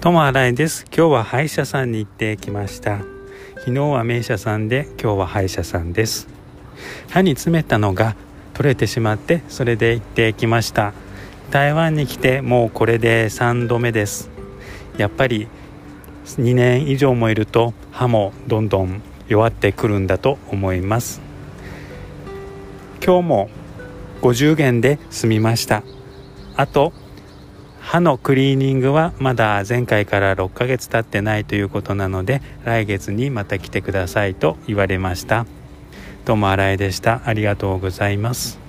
ともあらいです。今日は歯医者さんに行ってきました。昨日は名医者さんで今日は歯医者さんです。歯に詰めたのが取れてしまってそれで行ってきました。台湾に来てもうこれで3度目です。やっぱり2年以上もいると歯もどんどん弱ってくるんだと思います。今日も50元で済みました。あと歯のクリーニングはまだ前回から6ヶ月経ってないということなので来月にまた来てくださいと言われました。どうも新井でした。ありがとうございます。